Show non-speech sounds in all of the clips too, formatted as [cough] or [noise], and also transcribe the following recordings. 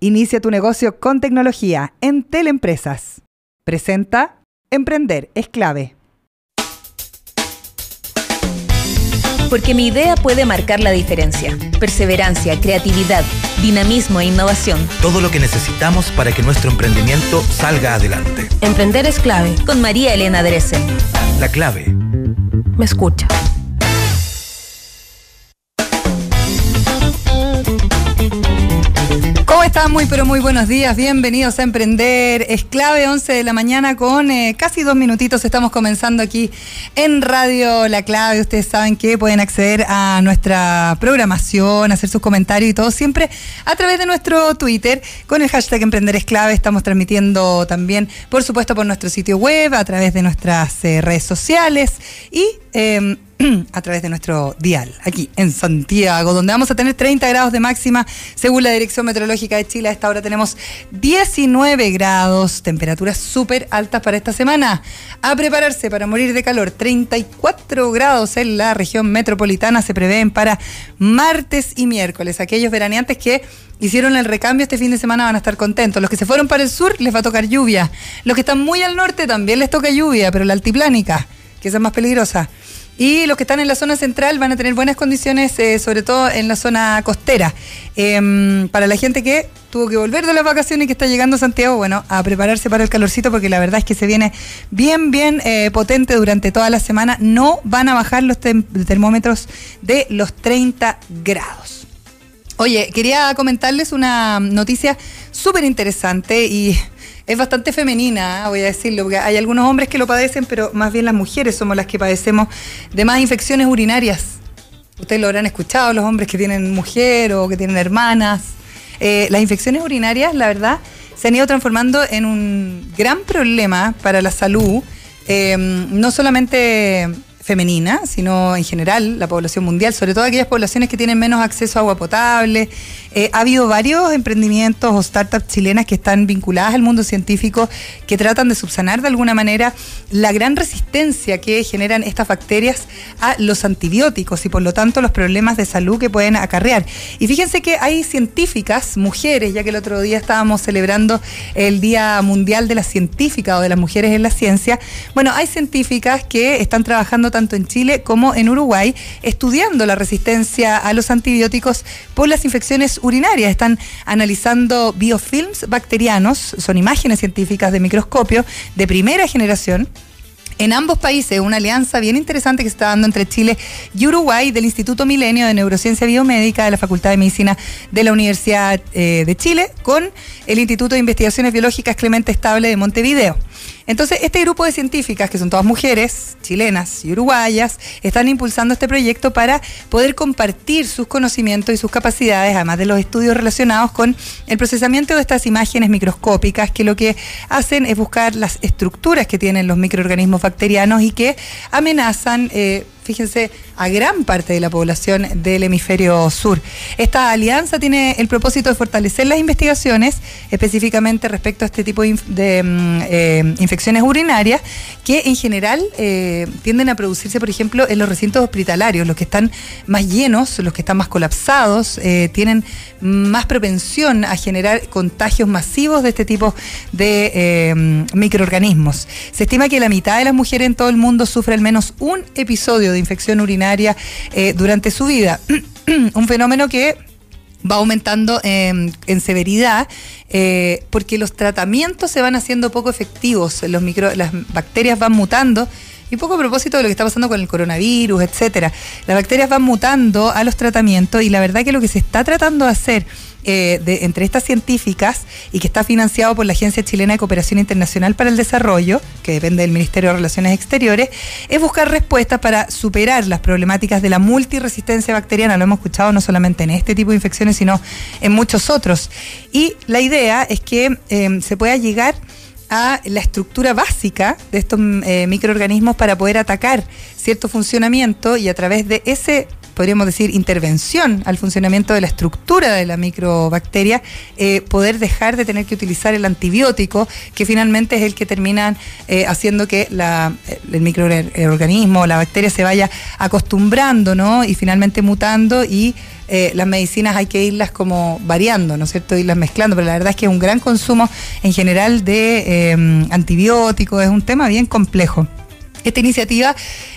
Inicia tu negocio con tecnología en Teleempresas. Presenta Emprender es clave. Porque mi idea puede marcar la diferencia. Perseverancia, creatividad, dinamismo e innovación. Todo lo que necesitamos para que nuestro emprendimiento salga adelante. Emprender es clave. Con María Elena Dresen. La clave. Me escucha. Están? Muy, pero muy buenos días. Bienvenidos a Emprender. Es clave 11 de la mañana con eh, casi dos minutitos. Estamos comenzando aquí en Radio La Clave. Ustedes saben que pueden acceder a nuestra programación, hacer sus comentarios y todo siempre a través de nuestro Twitter con el hashtag Emprender es clave. Estamos transmitiendo también, por supuesto, por nuestro sitio web, a través de nuestras eh, redes sociales y em, [clears throat] a través de nuestro dial, aquí en Santiago, donde vamos a tener 30 grados de máxima según la Dirección Meteorológica de Chile. A esta hora tenemos 19 grados, temperaturas súper altas para esta semana. A prepararse para morir de calor, 34 grados en la región metropolitana se prevén para martes y miércoles. Aquellos veraneantes que hicieron el recambio este fin de semana van a estar contentos. Los que se fueron para el sur les va a tocar lluvia. Los que están muy al norte también les toca lluvia, pero la altiplánica, que esa es más peligrosa. Y los que están en la zona central van a tener buenas condiciones, eh, sobre todo en la zona costera. Em, para la gente que tuvo que volver de las vacaciones y que está llegando a Santiago, bueno, a prepararse para el calorcito porque la verdad es que se viene bien, bien eh, potente durante toda la semana. No van a bajar los termómetros de los 30 grados. Oye, quería comentarles una noticia súper interesante y es bastante femenina, voy a decirlo, porque hay algunos hombres que lo padecen, pero más bien las mujeres somos las que padecemos de más infecciones urinarias. Ustedes lo habrán escuchado, los hombres que tienen mujer o que tienen hermanas. Eh, las infecciones urinarias, la verdad, se han ido transformando en un gran problema para la salud, eh, no solamente femenina, sino en general la población mundial, sobre todo aquellas poblaciones que tienen menos acceso a agua potable. Eh, ha habido varios emprendimientos o startups chilenas que están vinculadas al mundo científico que tratan de subsanar de alguna manera la gran resistencia que generan estas bacterias a los antibióticos y por lo tanto los problemas de salud que pueden acarrear. Y fíjense que hay científicas, mujeres, ya que el otro día estábamos celebrando el Día Mundial de la Científica o de las Mujeres en la Ciencia. Bueno, hay científicas que están trabajando tanto en Chile como en Uruguay, estudiando la resistencia a los antibióticos por las infecciones urinarias. Están analizando biofilms bacterianos, son imágenes científicas de microscopio de primera generación en ambos países, una alianza bien interesante que se está dando entre Chile y Uruguay del Instituto Milenio de Neurociencia Biomédica de la Facultad de Medicina de la Universidad eh, de Chile con el Instituto de Investigaciones Biológicas Clemente Estable de Montevideo. Entonces, este grupo de científicas, que son todas mujeres, chilenas y uruguayas, están impulsando este proyecto para poder compartir sus conocimientos y sus capacidades, además de los estudios relacionados con el procesamiento de estas imágenes microscópicas, que lo que hacen es buscar las estructuras que tienen los microorganismos bacterianos y que amenazan eh, fíjense, a gran parte de la población del hemisferio sur. Esta alianza tiene el propósito de fortalecer las investigaciones, específicamente respecto a este tipo de, mm, eh, infecciones urinarias, que en general eh, tienden a producirse, por ejemplo, en los recintos hospitalarios, los que están más llenos, los que están más colapsados, eh, tienen más propensión a generar contagios masivos de este tipo de microorganismos. Se estima que la mitad de las mujeres en todo el mundo sufre al menos un episodio de de infección urinaria eh, durante su vida. [clears throat] Un fenómeno que va aumentando en severidad eh, porque los tratamientos se van haciendo poco efectivos, los micro, las bacterias van mutando. Y poco a propósito de lo que está pasando con el coronavirus, etcétera. Las bacterias van mutando a los tratamientos y la verdad que lo que se está tratando de hacer eh, de, entre estas científicas y que está financiado por la Agencia Chilena de Cooperación Internacional para el Desarrollo, que depende del Ministerio de Relaciones Exteriores, es buscar respuestas para superar las problemáticas de la multiresistencia bacteriana. Lo hemos escuchado no solamente en este tipo de infecciones, sino en muchos otros. Y la idea es que eh, se pueda llegar a la estructura básica de estos eh, microorganismos para poder atacar cierto funcionamiento y a través de ese podríamos decir, intervención al funcionamiento de la estructura de la microbacteria, eh, poder dejar de tener que utilizar el antibiótico, que finalmente es el que terminan eh, haciendo que la, el microorganismo, la bacteria se vaya acostumbrando, ¿no? Y finalmente mutando y eh, las medicinas hay que irlas como variando, ¿no es cierto? Irlas mezclando, pero la verdad es que un gran consumo en general de eh, antibióticos, es un tema bien complejo. Esta iniciativa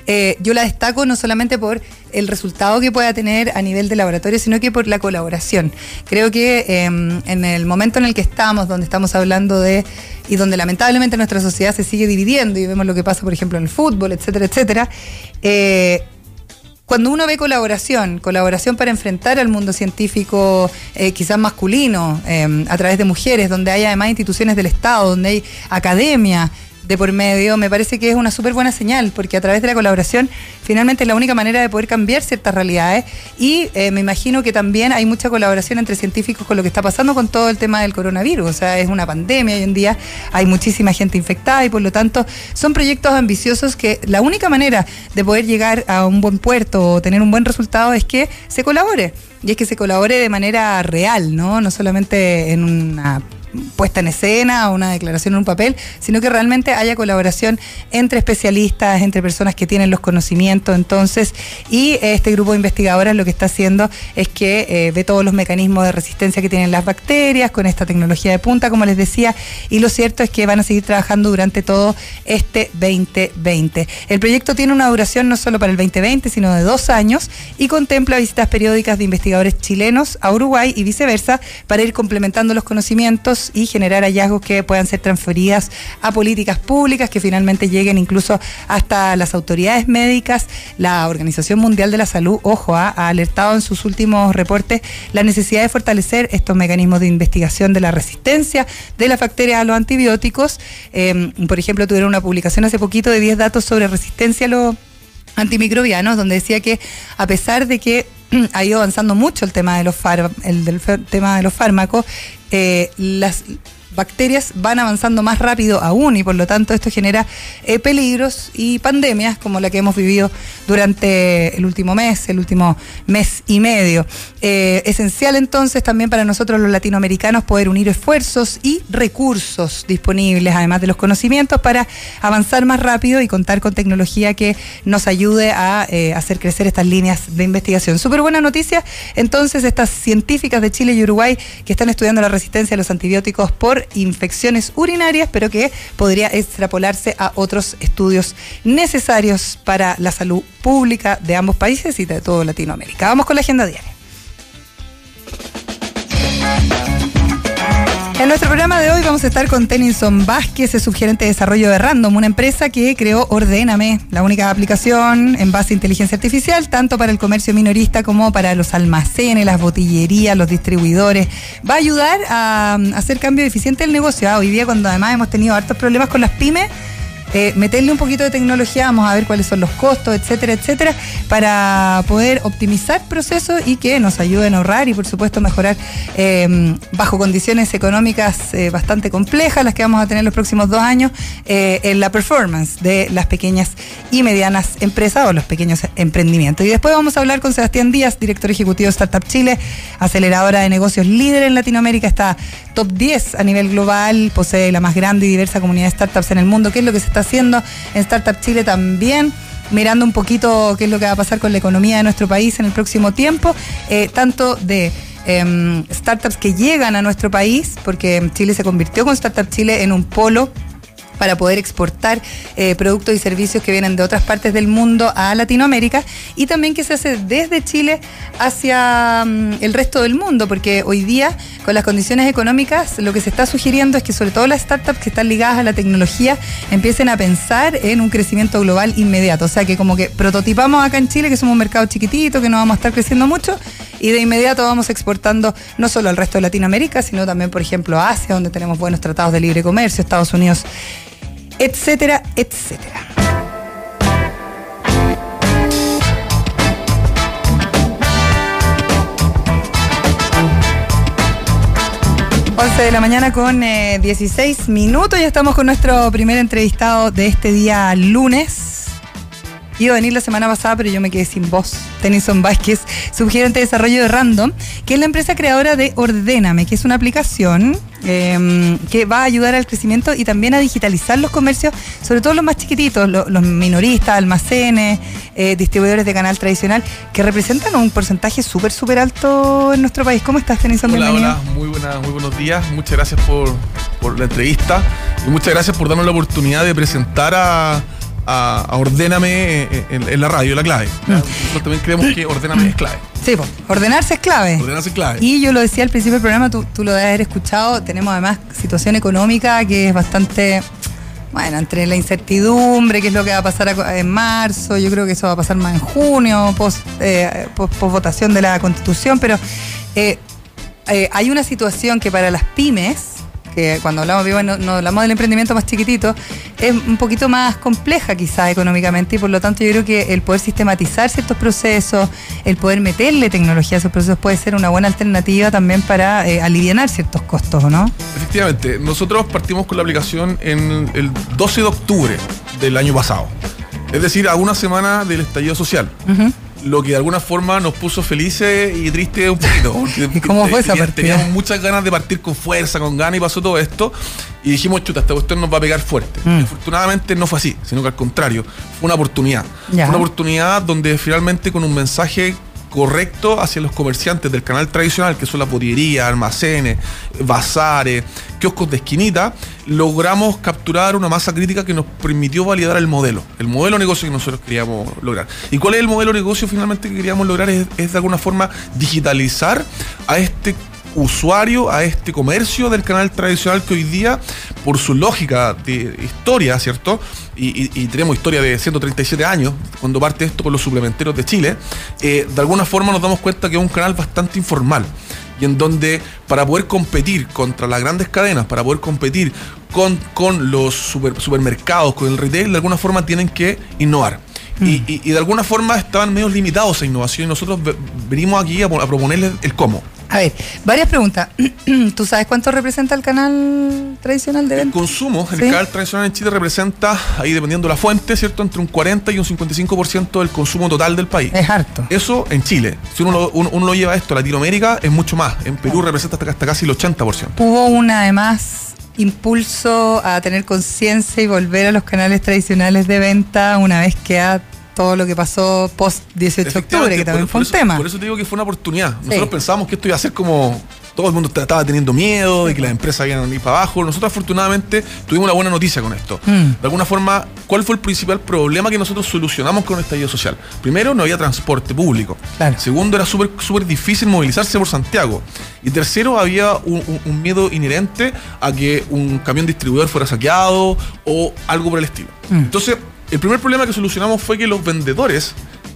eh, yo la destaco no solamente por el resultado que pueda tener a nivel de laboratorio, sino que por la colaboración. Creo que em, en el momento en el que estamos, donde estamos hablando de, y donde lamentablemente nuestra sociedad se sigue dividiendo y vemos lo que pasa, por ejemplo, en el fútbol, etcétera, etcétera, cuando uno ve colaboración, colaboración para enfrentar al mundo científico eh, quizás masculino, eh, a través de mujeres, donde hay además instituciones del Estado, donde hay academia, de por medio, me parece que es una súper buena señal, porque a través de la colaboración finalmente es la única manera de poder cambiar ciertas realidades. Y eh, me imagino que también hay mucha colaboración entre científicos con lo que está pasando con todo el tema del coronavirus, o sea, es una pandemia hoy en día, hay muchísima gente infectada y por lo tanto son proyectos ambiciosos que la única manera de poder llegar a un buen puerto o tener un buen resultado es que se colabore. Y es que se colabore de manera real, ¿no? No solamente en una puesta en escena o una declaración en un papel, sino que realmente haya colaboración entre especialistas, entre personas que tienen los conocimientos. Entonces, y este grupo de investigadoras lo que está haciendo es que eh, ve todos los mecanismos de resistencia que tienen las bacterias con esta tecnología de punta, como les decía, y lo cierto es que van a seguir trabajando durante todo este 2020. El proyecto tiene una duración no solo para el 2020, sino de dos años y contempla visitas periódicas de investigadores chilenos a Uruguay y viceversa para ir complementando los conocimientos y generar hallazgos que puedan ser transferidas a políticas públicas que finalmente lleguen incluso hasta las autoridades médicas. La Organización Mundial de la Salud, ojo, ha, alertado en sus últimos reportes la necesidad de fortalecer estos mecanismos de investigación de la resistencia de las bacterias a los antibióticos. Em, por ejemplo, tuvieron una publicación hace poquito de 10 datos sobre resistencia a los antimicrobianos, donde decía que a pesar de que [clears throat] ha ido avanzando mucho el tema de los, el del tema de los fármacos, eh, las bacterias van avanzando más rápido aún y por lo tanto esto genera eh, peligros y pandemias como la que hemos vivido durante el último mes, el último mes y medio. Eh, esencial entonces también para nosotros los latinoamericanos poder unir esfuerzos y recursos disponibles, además de los conocimientos, para avanzar más rápido y contar con tecnología que nos ayude a eh, hacer crecer estas líneas de investigación. Súper buena noticia, entonces estas científicas de Chile y Uruguay que están estudiando la resistencia a los antibióticos por infecciones urinarias, pero que podría extrapolarse a otros estudios necesarios para la salud pública de ambos países y de todo Latinoamérica. Vamos con la agenda diaria. En nuestro programa de hoy vamos a estar con Tennyson Vázquez, es subgerente de desarrollo de Random, una empresa que creó Ordéname, la única aplicación en base a inteligencia artificial, tanto para el comercio minorista como para los almacenes, las botillerías, los distribuidores. Va a ayudar a, hacer cambio eficiente del negocio. Ah, hoy día, cuando además hemos tenido hartos problemas con las pymes, eh, meterle un poquito de tecnología, vamos a ver cuáles son los costos, etcétera, etcétera, para poder optimizar procesos y que nos ayuden a ahorrar y por supuesto mejorar em, bajo condiciones económicas eh, bastante complejas, las que vamos a tener los próximos dos años, eh, en la performance de las pequeñas y medianas empresas o los pequeños emprendimientos. Y después vamos a hablar con Sebastián Díaz, director ejecutivo de Startup Chile, aceleradora de negocios líder en Latinoamérica, está top 10 a nivel global, posee la más grande y diversa comunidad de startups en el mundo, ¿Qué es lo que se está haciendo en Startup Chile también mirando un poquito qué es lo que va a pasar con la economía de nuestro país en el próximo tiempo, eh, tanto de em, startups que llegan a nuestro país, porque Chile se convirtió con Startup Chile en un polo para poder exportar eh, productos y servicios que vienen de otras partes del mundo a Latinoamérica y también que se hace desde Chile hacia mm, el resto del mundo, porque hoy día con las condiciones económicas lo que se está sugiriendo es que sobre todo las startups que están ligadas a la tecnología empiecen a pensar en un crecimiento global inmediato, o sea que como que prototipamos acá en Chile que somos un mercado chiquitito, que no vamos a estar creciendo mucho y de inmediato vamos exportando no solo al resto de Latinoamérica, sino también por ejemplo a Asia, donde tenemos buenos tratados de libre comercio, Estados Unidos etcétera, etcétera. de la mañana con 16 eh, minutos. Ya estamos con nuestro primer entrevistado de este día lunes. Iba a venir la semana pasada, pero yo me quedé sin voz. Tennyson Vázquez, subgerente de desarrollo de Random, que es la empresa creadora de Ordéname, que es una aplicación em, que va a ayudar al crecimiento y también a digitalizar los comercios, sobre todo los más chiquititos, los minoristas, almacenes, eh, distribuidores de canal tradicional, que representan un porcentaje súper, súper alto en nuestro país. ¿Cómo estás, Tennyson? Hola, hola, muy, buena, muy buenos días. Muchas gracias por, por la entrevista y muchas gracias por darnos la oportunidad de presentar a a, Ordéname en, la radio, la clave. Mm. Nosotros también creemos que Ordéname es clave. Sí, pues, ordenarse es clave. Ordenarse es clave. Y yo lo decía al principio del programa, tú, lo debes haber escuchado, tenemos además situación económica que es bastante, bueno, entre la incertidumbre, qué es lo que va a pasar en marzo, yo creo que eso va a pasar más en junio, post, eh, votación de la constitución, pero eh, eh, hay una situación que para las pymes, que cuando hablamos vivo no, hablamos del emprendimiento más chiquitito, es un poquito más compleja quizás económicamente y por lo tanto yo creo que el poder sistematizar ciertos procesos, el poder meterle tecnología a esos procesos puede ser una buena alternativa también para eh, aliviar ciertos costos, ¿no? Efectivamente, nosotros partimos con la aplicación en el 12 de octubre del año pasado, es decir, a una semana del estallido social lo que de alguna forma nos puso felices y tristes un poquito. [laughs] ¿Cómo fue esa [laughs] partida? Teníamos muchas ganas de partir con fuerza, con ganas y pasó todo esto. Y dijimos, chuta, esta cuestión nos va a pegar fuerte. Mm. Afortunadamente no fue así, sino que al contrario, fue una oportunidad. Fue una oportunidad donde finalmente con un mensaje correcto hacia los comerciantes del canal tradicional, que son la botillería, almacenes, bazares, kioscos de esquinita, logramos capturar una masa crítica que nos permitió validar el modelo, el modelo de negocio que nosotros queríamos lograr. ¿Y cuál es el modelo de negocio finalmente que queríamos lograr? Es de alguna forma digitalizar a este usuario a este comercio del canal tradicional que hoy día, por su lógica de historia, ¿cierto? Y, tenemos historia de 137 años, cuando parte esto con los suplementeros de Chile, eh, de alguna forma nos damos cuenta que es un canal bastante informal y en donde para poder competir contra las grandes cadenas, para poder competir con, con los supermercados, con el retail, de alguna forma tienen que innovar. Mm. Y, de alguna forma estaban medio limitados a innovación y nosotros venimos aquí a, a proponerles el cómo. A ver, varias preguntas. [clears throat] ¿Tú sabes cuánto representa el canal tradicional de venta? El consumo, el canal tradicional en Chile representa, ahí dependiendo de la fuente, ¿cierto? Entre un 40 y un 55% del consumo total del país. Es harto. Eso en Chile. Si uno lo, uno, lo lleva esto a Latinoamérica, es mucho más. En Perú representa hasta, hasta casi el 80%. Hubo una, además, impulso a tener conciencia y volver a los canales tradicionales de venta una vez que ha todo lo que pasó post 18 de octubre, que también fue un tema. Por eso te digo que fue una oportunidad. Nosotros pensábamos que esto iba a ser como todo el mundo estaba teniendo miedo de que las empresas iban a ir para abajo. Nosotros afortunadamente tuvimos una buena noticia con esto. Mm. De alguna forma, ¿cuál fue el principal problema que nosotros solucionamos con el estallido social? Primero, no había transporte público. Segundo, era súper súper difícil movilizarse por Santiago. Y tercero, había un, miedo inherente a que un camión distribuidor fuera saqueado o algo por el estilo. Mm. Entonces, el primer problema que solucionamos fue que los vendedores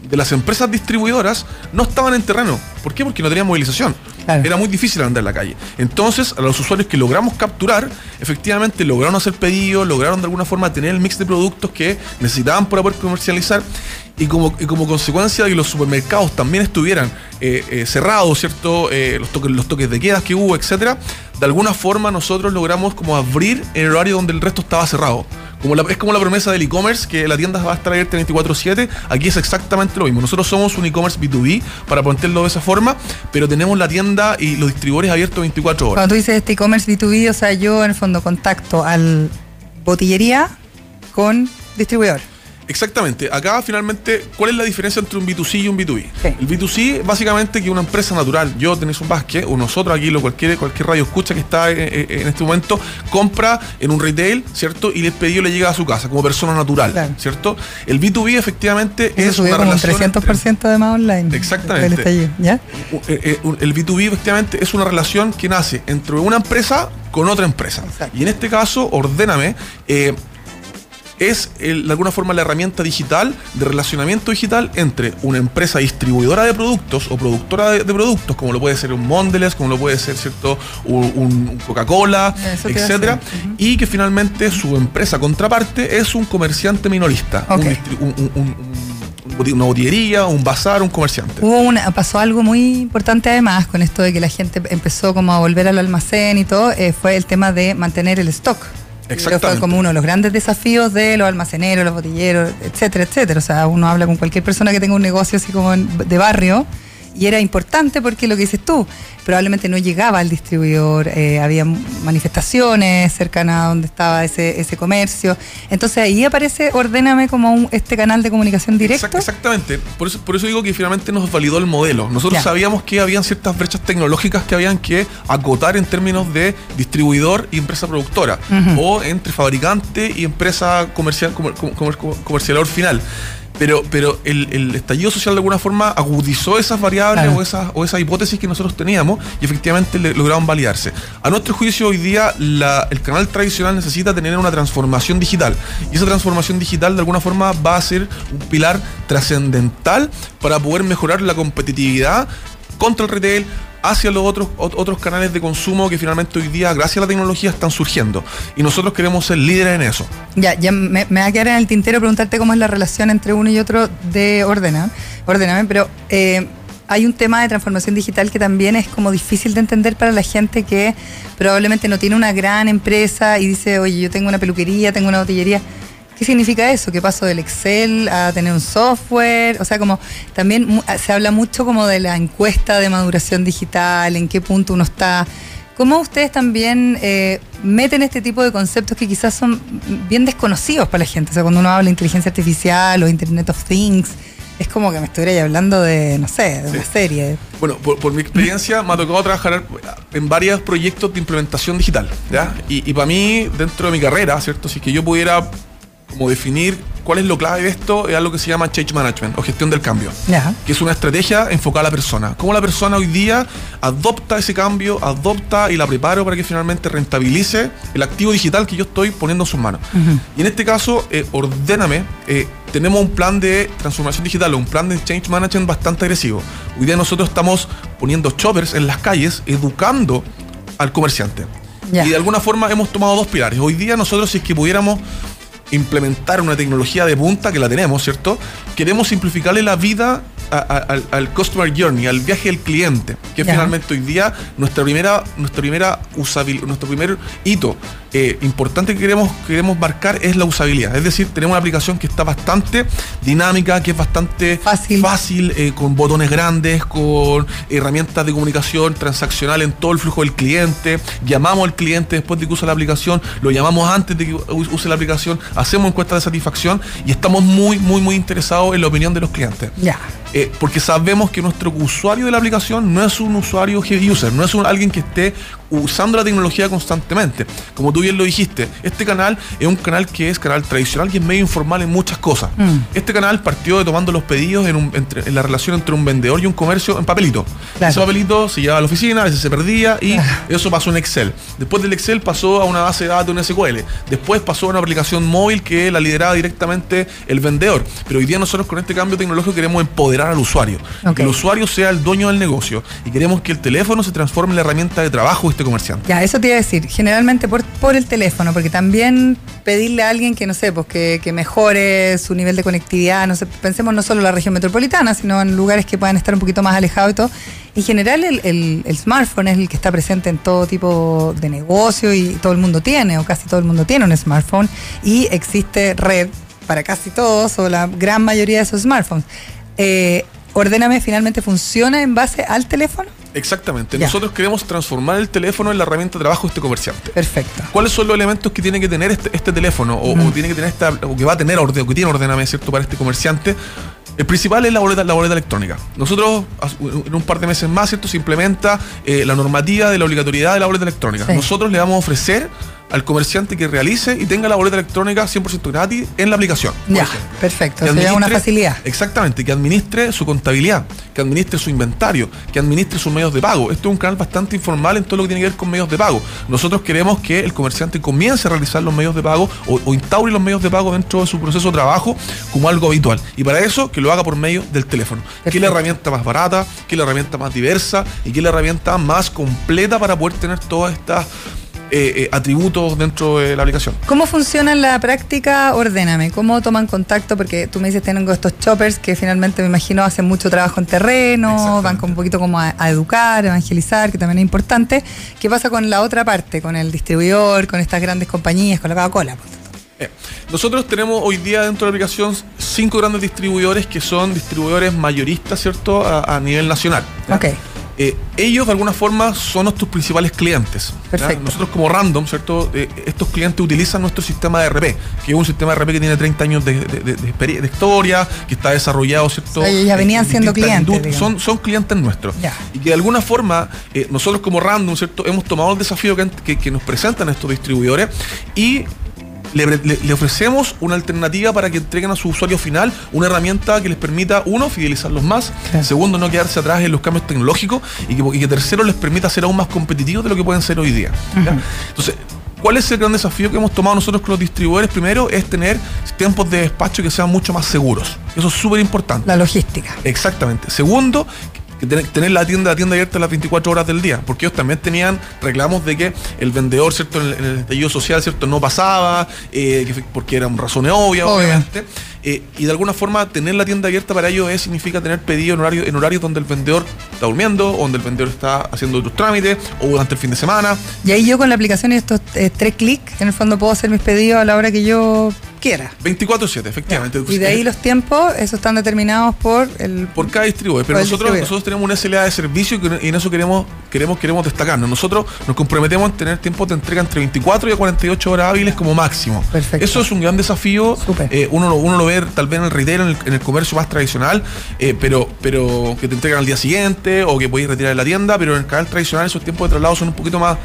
de las empresas distribuidoras no estaban en terreno. ¿Por qué? Porque no tenían movilización. Era muy difícil andar en la calle. Entonces, a los usuarios que logramos capturar, efectivamente lograron hacer pedidos, lograron de alguna forma tener el mix de productos que necesitaban para poder comercializar. Y como, como consecuencia de que los supermercados también estuvieran eh, eh, cerrados, ¿cierto? Eh, los, toques, los toques de quedas que hubo, etcétera, de alguna forma nosotros logramos como abrir el horario donde el resto estaba cerrado es como la promesa del e-commerce, que la tienda va a estar abierta 24-7. Aquí es exactamente lo mismo. Nosotros somos un e-commerce B2B, para ponerlo de esa forma, pero tenemos la tienda y los distribuidores abiertos 24 horas. Cuando tú dices este e-commerce B2B, o sea, yo en el fondo contacto al botillería con distribuidor. Exactamente. Acá finalmente, ¿cuál es la diferencia entre un B2C y un B2B? El B2C, básicamente, que una empresa natural, yo tenés un basque, o nosotros aquí, lo cualquier, cualquier radio escucha que está en, este momento, compra en un retail, ¿cierto? Y el pedido le llega a su casa como persona natural, ¿cierto? El B2B efectivamente es una como relación. 300% de más online. Exactamente. ¿ya? Eh, eh, el B2B efectivamente es una relación que nace entre una empresa con otra empresa. Y en este caso, ordéname. Eh, es de alguna forma la herramienta digital de relacionamiento digital entre una empresa distribuidora de productos o productora de, productos, como lo puede ser un Mondelez, como lo puede ser cierto un, Coca-Cola, etcétera, y que finalmente su empresa contraparte es un comerciante minorista, una botillería, un bazar, un comerciante. Hubo una, pasó algo muy importante además con esto de que la gente empezó como a volver al almacén y todo, eh, fue el tema de mantener el stock Exactamente. Fue como uno de los grandes desafíos de los almaceneros, los botilleros, etcétera, etcétera. O sea, uno habla con cualquier persona que tenga un negocio así como de barrio y era importante porque lo que dices tú, probablemente no llegaba al distribuidor, eh, había manifestaciones cercanas a donde estaba ese, ese comercio. Entonces ahí aparece Ordéname como este canal de comunicación directo. exactamente, por eso, por eso digo que finalmente nos validó el modelo. Nosotros sabíamos que habían ciertas brechas tecnológicas que habían que acotar en términos de distribuidor y empresa productora, o entre fabricante y empresa comercial, comercial final pero, pero el, estallido social de alguna forma agudizó esas variables o, esas, o esas hipótesis que nosotros teníamos y efectivamente lograron validarse. A nuestro juicio hoy día el canal tradicional necesita tener una transformación digital y esa transformación digital de alguna forma va a ser un pilar trascendental para poder mejorar la competitividad contra el retail, hacia los otros, otros canales de consumo que finalmente hoy día, gracias a la tecnología, están surgiendo. Y nosotros queremos ser líderes en eso. Ya, ya me, va a quedar en el tintero preguntarte cómo es la relación entre uno y otro de Ordena, Ordename, pero eh, hay un tema de transformación digital que también es como difícil de entender para la gente que probablemente no tiene una gran empresa y dice, oye, yo tengo una peluquería, tengo una botillería ¿Qué significa eso? ¿Qué pasó del Excel a tener un software? O sea, como también se habla mucho como de la encuesta de maduración digital, en qué punto uno está. ¿Cómo ustedes también eh, meten este tipo de conceptos que quizás son bien desconocidos para la gente? O sea, cuando uno habla de inteligencia artificial o Internet of Things, es como que me estuviera hablando de, no sé, de una serie. Bueno, por, mi experiencia me ha tocado trabajar en varios proyectos de implementación digital, ¿ya? Y, y para mí, dentro de mi carrera, ¿cierto? Si que yo pudiera como definir cuál es lo clave de esto, es algo que se llama change management o gestión del cambio, que es una estrategia enfocada a la persona. Cómo la persona hoy día adopta ese cambio, adopta y la preparo para que finalmente rentabilice el activo digital que yo estoy poniendo en sus manos. Y en este caso, eh, ordéname, eh, tenemos un plan de transformación digital, un plan de change management bastante agresivo. Hoy día nosotros estamos poniendo choppers en las calles, educando al comerciante. Y de alguna forma hemos tomado dos pilares. Hoy día nosotros si es que pudiéramos implementar una tecnología de punta que la tenemos, ¿cierto? Queremos simplificarle la vida al, customer journey, al viaje del cliente, que finalmente hoy día nuestra primera, nuestra primera usabilidad, nuestro primer hito eh, importante que queremos, queremos marcar es la usabilidad. Es decir, tenemos una aplicación que está bastante dinámica, que es bastante fácil, fácil eh, con botones grandes, con herramientas de comunicación transaccional en todo el flujo del cliente. Llamamos al cliente después de que usa la aplicación, lo llamamos antes de que use la aplicación, hacemos encuestas de satisfacción y estamos muy, muy, muy interesados en la opinión de los clientes. Ya. Eh, porque sabemos que nuestro usuario de la aplicación no es un usuario heavy user, no es un, alguien que esté usando la tecnología constantemente. Como tú bien lo dijiste, este canal es un canal que es canal tradicional y es medio informal en muchas cosas. Mm. Este canal partió de tomando los pedidos en, la relación entre un vendedor y un comercio en papelito. Ese papelito se llevaba a la oficina, a veces se perdía y eso pasó en Excel. Después del Excel pasó a una base de datos en SQL. Después pasó a una aplicación móvil que la lideraba directamente el vendedor. Pero hoy día nosotros con este cambio tecnológico queremos empoderar al usuario. Que el usuario sea el dueño del negocio y queremos que el teléfono se transforme en la herramienta de trabajo de este comerciante. Ya, eso te iba a decir, generalmente por, por el teléfono, porque también pedirle a alguien que, no sé, pues que, mejore su nivel de conectividad, no sé, pensemos no solo en la región metropolitana, sino en lugares que puedan estar un poquito más alejados y todo. En general el, el, smartphone es el que está presente en todo tipo de negocio y todo el mundo tiene, o casi todo el mundo tiene un smartphone, y existe red para casi todos o la gran mayoría de esos smartphones. Eh, Ordéname finalmente funciona en base al teléfono. Exactamente. Nosotros queremos transformar el teléfono en la herramienta de trabajo de este comerciante. Perfecto. ¿Cuáles son los elementos que tiene que tener este, este teléfono o, tiene que tener esta, o que va a tener o que tiene ordename, ¿cierto? Para este comerciante. El principal es la boleta, la boleta electrónica. Nosotros, en un par de meses más, ¿cierto? Se implementa eh, la normativa de la obligatoriedad de la boleta electrónica. Nosotros le vamos a ofrecer al comerciante que realice y tenga la boleta electrónica 100% gratis en la aplicación. Ya, perfecto, sería una facilidad. Exactamente, que administre su contabilidad, que administre su inventario, que administre sus medios de pago. Esto es un canal bastante informal en todo lo que tiene que ver con medios de pago. Nosotros queremos que el comerciante comience a realizar los medios de pago o, instaure los medios de pago dentro de su proceso de trabajo como algo habitual. Y para eso, que lo haga por medio del teléfono. Que es la herramienta más barata, que es la herramienta más diversa y que es la herramienta más completa para poder tener todas estas eh, atributos dentro de la aplicación. ¿Cómo funciona en la práctica? Ordéname. ¿Cómo toman contacto? Porque tú me dices, tengo estos choppers que finalmente me imagino hacen mucho trabajo en terreno, van con un poquito como a, educar, evangelizar, que también es importante. ¿Qué pasa con la otra parte, con el distribuidor, con estas grandes compañías, con la Coca-Cola? Eh, nosotros tenemos hoy día dentro de la aplicación cinco grandes distribuidores que son distribuidores mayoristas, ¿cierto?, a, nivel nacional. Ok. Eh, ellos de alguna forma son nuestros principales clientes. Nosotros como Random, ¿cierto? Eh, estos clientes utilizan nuestro sistema de RP, que es un sistema de RP que tiene 30 años de, historia, que está desarrollado, ¿cierto? ya venían siendo clientes. Son, son clientes nuestros. Y que de alguna forma nosotros como Random, ¿cierto? Hemos tomado el desafío que, que nos presentan estos distribuidores y le, ofrecemos una alternativa para que entreguen a su usuario final una herramienta que les permita, uno, fidelizarlos más, segundo, no quedarse atrás en los cambios tecnológicos y que, tercero, les permita ser aún más competitivos de lo que pueden ser hoy día. Entonces, ¿Cuál es el gran desafío que hemos tomado nosotros con los distribuidores? Primero es tener tiempos de despacho que sean mucho más seguros. Eso es súper importante. La logística. Exactamente. Segundo, tener, la tienda, la tienda abierta las 24 horas del día, porque ellos también tenían reclamos de que el vendedor, ¿cierto? En el, estallido social, ¿cierto? No pasaba, eh, porque eran razones obvias, obviamente. Eh, y de alguna forma tener la tienda abierta para ellos es, significa tener pedido en horario en horarios donde el vendedor está durmiendo, o donde el vendedor está haciendo otros trámites, o durante el fin de semana. Y ahí yo con la aplicación y estos eh, tres clics, en el fondo puedo hacer mis pedidos a la hora que yo quiera. 24-7, efectivamente. Y de ahí los tiempos, esos están determinados por el... Por cada distribuidor. Pero nosotros, nosotros tenemos una SLA de servicio y en eso queremos, queremos, queremos destacarnos. Nosotros nos comprometemos en tener tiempos de entrega entre 24 y 48 horas hábiles como máximo. Perfecto. Eso es un gran desafío. Eh, uno, uno lo ve tal vez en el retail, en el, comercio más tradicional, eh, pero, pero que te entregan al día siguiente o que podéis retirar de la tienda, pero en el canal tradicional esos tiempos de traslado son un poquito más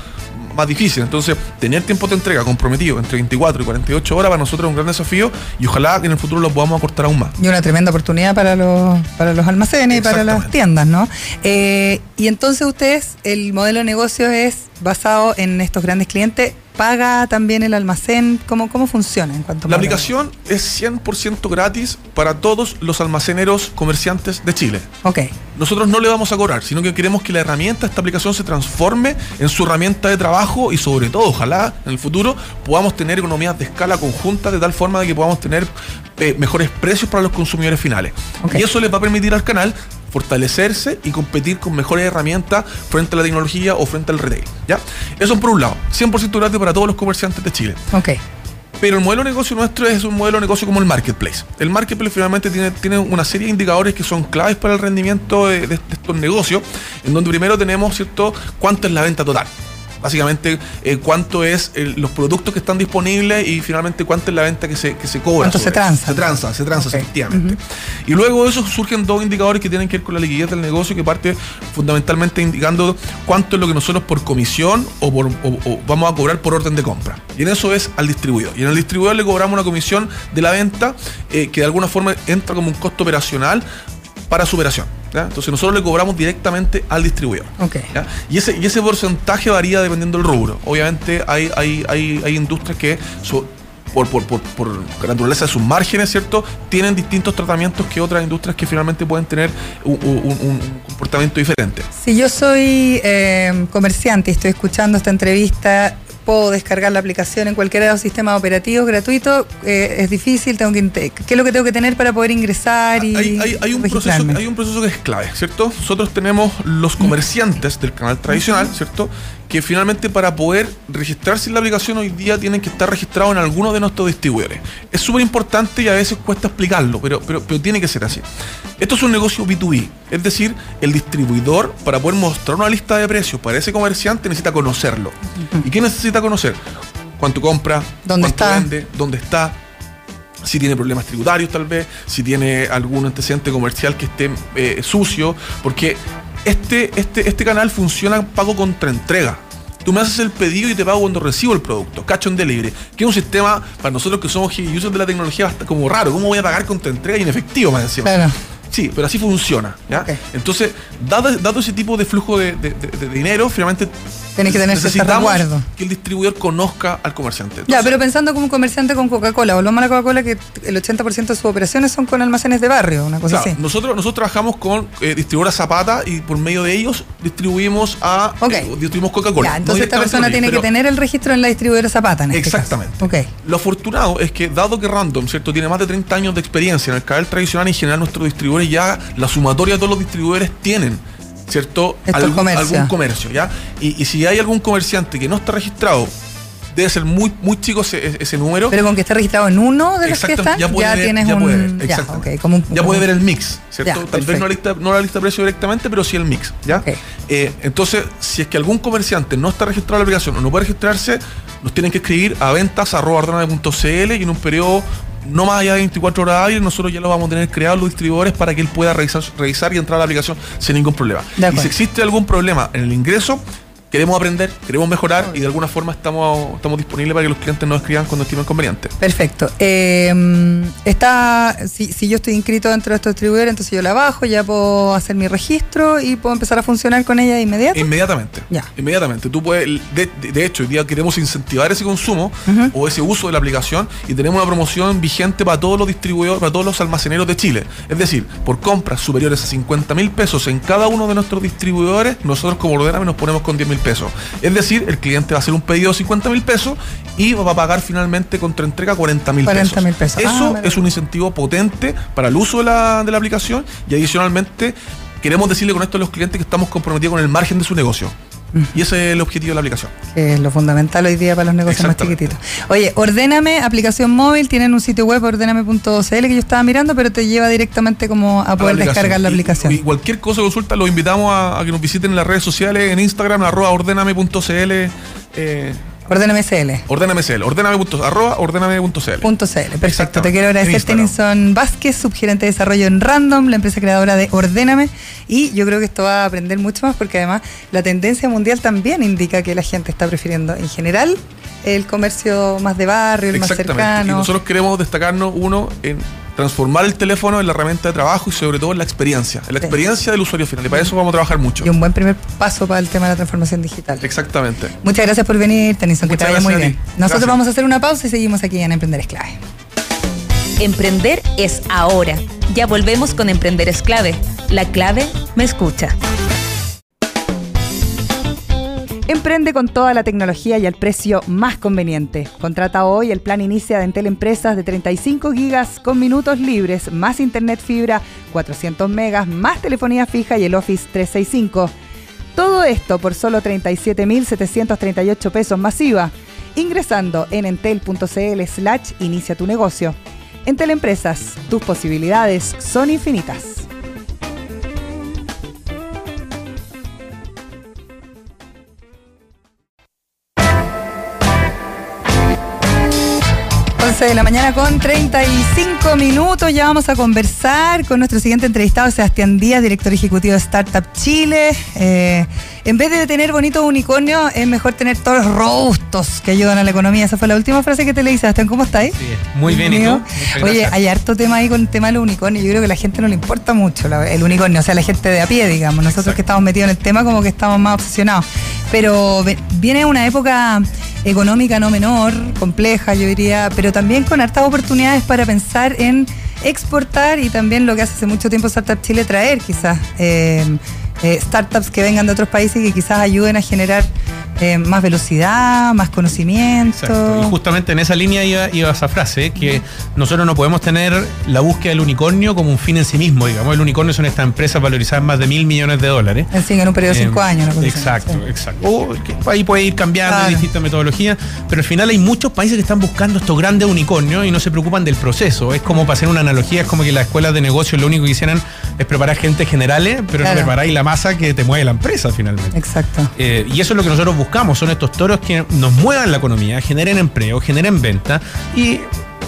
más difícil. Entonces, tener tiempo de entrega comprometido entre 24 y 48 horas para nosotros es un gran desafío y ojalá que en el futuro lo podamos acortar aún más. Y una tremenda oportunidad para los, para los almacenes y para las tiendas, ¿no? Eh, y entonces ustedes, el modelo de negocio es basado en estos grandes clientes paga también el almacén? ¿Cómo, cómo funciona en cuanto La aplicación es 100% gratis para todos los almaceneros comerciantes de Chile. Ok. Nosotros no le vamos a cobrar, sino que queremos que la herramienta, esta aplicación se transforme en su herramienta de trabajo y sobre todo, ojalá en el futuro podamos tener economías de escala conjunta de tal forma de que podamos tener eh, mejores precios para los consumidores finales. Y eso les va a permitir al canal fortalecerse y competir con mejores herramientas frente a la tecnología o frente al retail. ¿ya? Eso por un lado, 100% gratis para todos los comerciantes de Chile. Ok. Pero el modelo de negocio nuestro es un modelo de negocio como el marketplace. El marketplace finalmente tiene, tiene una serie de indicadores que son claves para el rendimiento de, de estos negocios, en donde primero tenemos, ¿cierto?, cuánto es la venta total básicamente eh, cuánto es los productos que están disponibles y finalmente cuánto es la venta que se, que se cobra. ¿Cuánto se tranza? Se tranza, se tranza, efectivamente. Y luego de eso surgen dos indicadores que tienen que ver con la liquidez del negocio, que parte fundamentalmente indicando cuánto es lo que nosotros por comisión o, por, vamos a cobrar por orden de compra. Y en eso es al distribuidor. Y en el distribuidor le cobramos una comisión de la venta eh, que de alguna forma entra como un costo operacional para su operación. Entonces nosotros le cobramos directamente al distribuidor. Y, ese, y ese porcentaje varía dependiendo del rubro. Obviamente hay, hay, hay, hay industrias que por, por, por, por, naturaleza de sus márgenes, ¿cierto? Tienen distintos tratamientos que otras industrias que finalmente pueden tener un, comportamiento diferente. Si yo soy eh, comerciante y estoy escuchando esta entrevista, puedo descargar la aplicación en cualquiera de los sistemas operativos gratuito, eh, es difícil, tengo que ¿qué es lo que tengo que tener para poder ingresar y hay, un proceso, hay un proceso que es clave, ¿cierto? Nosotros tenemos los comerciantes del canal tradicional, ¿cierto? Que finalmente para poder registrarse en la aplicación hoy día tienen que estar registrados en alguno de nuestros distribuidores. Es súper importante y a veces cuesta explicarlo, pero, pero, pero tiene que ser así. Esto es un negocio B2B, es decir, el distribuidor para poder mostrar una lista de precios para ese comerciante necesita conocerlo. ¿Y qué necesita conocer? ¿Cuánto compra? ¿Dónde cuánto está? vende? ¿Dónde está? si tiene problemas tributarios tal vez, si tiene algún antecedente comercial que esté eh, sucio, porque este, este, este canal funciona pago contra entrega. Tú me haces el pedido y te pago cuando recibo el producto. Catch on delivery. Que es un sistema para nosotros que somos users de la tecnología como raro. ¿Cómo voy a pagar contra entrega y en efectivo más encima? Claro. Sí, pero así funciona. ¿ya? Entonces, dado, dado, ese tipo de flujo de, dinero, finalmente Tienes que tener ese resguardo. que el distribuidor conozca al comerciante. ya, pero pensando como un comerciante con Coca-Cola, volvamos a la Coca-Cola que el 80% de sus operaciones son con almacenes de barrio, una cosa así. Nosotros, nosotros trabajamos con eh, distribuidora Zapata y por medio de ellos distribuimos a okay. distribuimos Coca-Cola. entonces esta persona tiene que tener el registro en la distribuidora Zapata. En este exactamente. Okay. Lo afortunado es que dado que Random, ¿cierto? Tiene más de 30 años de experiencia en el canal tradicional y en general nuestros distribuidores ya la sumatoria de todos los distribuidores tienen ¿cierto? Algún, algún, comercio, ¿ya? Y, si hay algún comerciante que no está registrado, debe ser muy, muy chico ese, número. Pero con que esté registrado en uno de los que están, ya, tienes ya un... Puede ver, ya, puede ver el mix, ¿cierto? Tal vez no la, lista, no la lista de precio directamente, pero sí el mix, ¿ya? Eh, entonces, si es que algún comerciante no está registrado en la aplicación o no puede registrarse, nos tienen que escribir a ventas.cl y en un periodo no más allá de 24 horas hábiles, nosotros ya lo vamos a tener creado los distribuidores para que él pueda revisar, revisar y entrar a la aplicación sin ningún problema. Y si existe algún problema en el ingreso, queremos aprender, queremos mejorar y de alguna forma estamos, estamos disponibles para que los clientes nos escriban cuando estimen conveniente. Perfecto. Eh, está, si, si, yo estoy inscrito dentro de estos distribuidores, entonces yo la bajo, ya puedo hacer mi registro y puedo empezar a funcionar con ella inmediatamente. Inmediatamente. Ya. Inmediatamente. Tú puedes, de, hecho, hoy día queremos incentivar ese consumo o ese uso de la aplicación y tenemos una promoción vigente para todos los distribuidores, para todos los almaceneros de Chile. Es decir, por compras superiores a 50 mil pesos en cada uno de nuestros distribuidores, nosotros como Ordename nos ponemos con 10 mil pesos. Es decir, el cliente va a hacer un pedido de 50 mil pesos y va a pagar finalmente contra entrega 40 mil pesos. Eso ah, es un incentivo potente para el uso de la, de la aplicación y adicionalmente queremos decirle con esto a los clientes que estamos comprometidos con el margen de su negocio. Y ese es el objetivo de la aplicación. Que es lo fundamental hoy día para los negocios más chiquititos. Oye, Ordéname, aplicación móvil, tienen un sitio web, ordéname.cl, que yo estaba mirando, pero te lleva directamente como a poder descargar la aplicación. Y, cualquier cosa consulta, los invitamos a, que nos visiten en las redes sociales, en Instagram, arroba ordéname.cl. Eh, Ordéname CL. Ordéname CL. Arroba ordéname.cl. Perfecto. Te quiero agradecer, Tennyson Vázquez, subgerente de desarrollo en Random, la empresa creadora de Ordéname. Y yo creo que esto va a aprender mucho más porque además la tendencia mundial también indica que la gente está prefiriendo en general el comercio más de barrio, el más cercano. Y nosotros queremos destacarnos, uno, en transformar el teléfono en la herramienta de trabajo y sobre todo en la experiencia, en la experiencia del usuario final. Y para eso vamos a trabajar mucho. Y un buen primer paso para el tema de la transformación digital. Exactamente. Muchas gracias por venir, Tenison, que te vaya muy bien. Nosotros vamos a hacer una pausa y seguimos aquí en Emprender es clave. Emprender es ahora. Ya volvemos con Emprender es clave. La clave me escucha. Emprende con toda la tecnología y al precio más conveniente. Contrata hoy el plan Inicia de Entel Empresas de 35 gigas con minutos libres, más internet fibra, 400 megas, más telefonía fija y el Office 365. Todo esto por solo 37.738 pesos masiva, ingresando en entel.cl slash inicia tu negocio. Entel Empresas, tus posibilidades son infinitas. 11 de la mañana con 35 minutos. Ya vamos a conversar con nuestro siguiente entrevistado, Sebastián Díaz, director ejecutivo de Startup Chile. Eh, en vez de tener bonitos unicornios, es mejor tener todos los robustos que ayudan a la economía. Esa fue la última frase que te leí, Sebastián. ¿Cómo estáis? Sí, muy bien, ¿y tú? Oye, hay harto tema ahí con el tema de los unicornios. Yo creo que a la gente no le importa mucho el unicornio, o sea, la gente de a pie, digamos. Nosotros que estamos metidos en el tema, como que estamos más obsesionados. Pero viene una época económica no menor, compleja, yo diría, pero también con hartas oportunidades para pensar en exportar y también lo que hace hace mucho tiempo Startup Chile traer quizás eh, eh, startups que vengan de otros países y que quizás ayuden a generar eh, más velocidad, más conocimiento. Y justamente en esa línea iba, esa frase, que nosotros no podemos tener la búsqueda del unicornio como un fin en sí mismo, digamos. El unicornio son estas empresas valorizadas en más de mil millones de dólares. En fin, en un periodo de cinco eh, años. exacto, exacto. O ahí puede ir cambiando de distintas metodologías, pero al final hay muchos países que están buscando estos grandes unicornios y no se preocupan del proceso. Es como para hacer una analogía, es como que las escuelas de negocios lo único que hicieran es preparar gente generales, pero no preparáis la masa que te mueve la empresa finalmente. Exacto. Eh, y eso es lo que nosotros buscamos buscamos son estos toros que nos muevan la economía, generen empleo, generen venta y